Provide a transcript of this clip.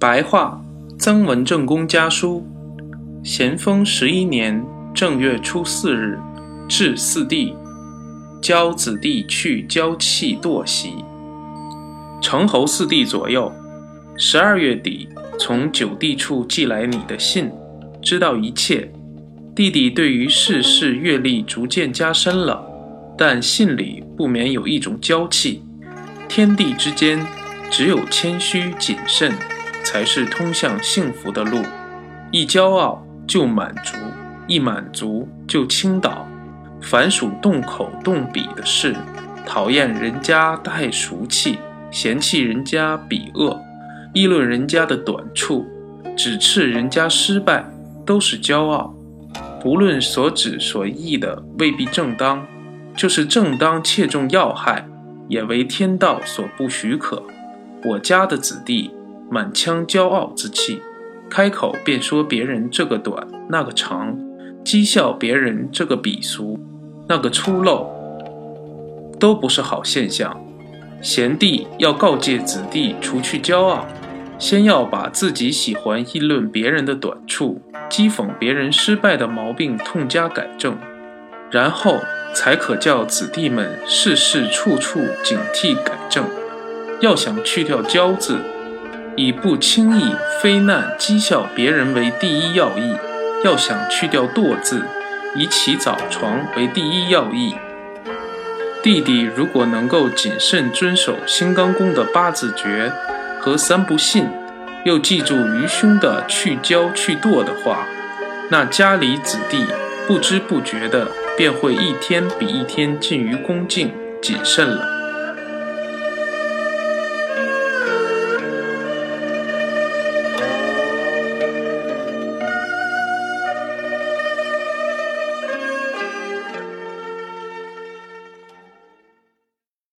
白话曾文正公家书：咸丰十一年正月初四日，至四弟，教子弟去交气堕席。成侯四弟左右，十二月底从九弟处寄来你的信，知道一切。弟弟对于世事阅历逐渐加深了，但信里不免有一种娇气。天地之间，只有谦虚谨慎。才是通向幸福的路。一骄傲就满足，一满足就倾倒。凡属动口动笔的事，讨厌人家太俗气，嫌弃人家鄙恶，议论人家的短处，指斥人家失败，都是骄傲。不论所指所意的未必正当，就是正当切中要害，也为天道所不许可。我家的子弟。满腔骄傲之气，开口便说别人这个短那个长，讥笑别人这个鄙俗那个粗陋，都不是好现象。贤弟要告诫子弟除去骄傲，先要把自己喜欢议论别人的短处、讥讽别人失败的毛病痛加改正，然后才可叫子弟们事事处处警惕改正。要想去掉骄字。以不轻易非难讥笑别人为第一要义，要想去掉惰字，以起早床为第一要义。弟弟如果能够谨慎遵守新刚公的八字诀和三不信，又记住愚兄的去骄去惰的话，那家里子弟不知不觉的便会一天比一天近于恭敬谨慎了。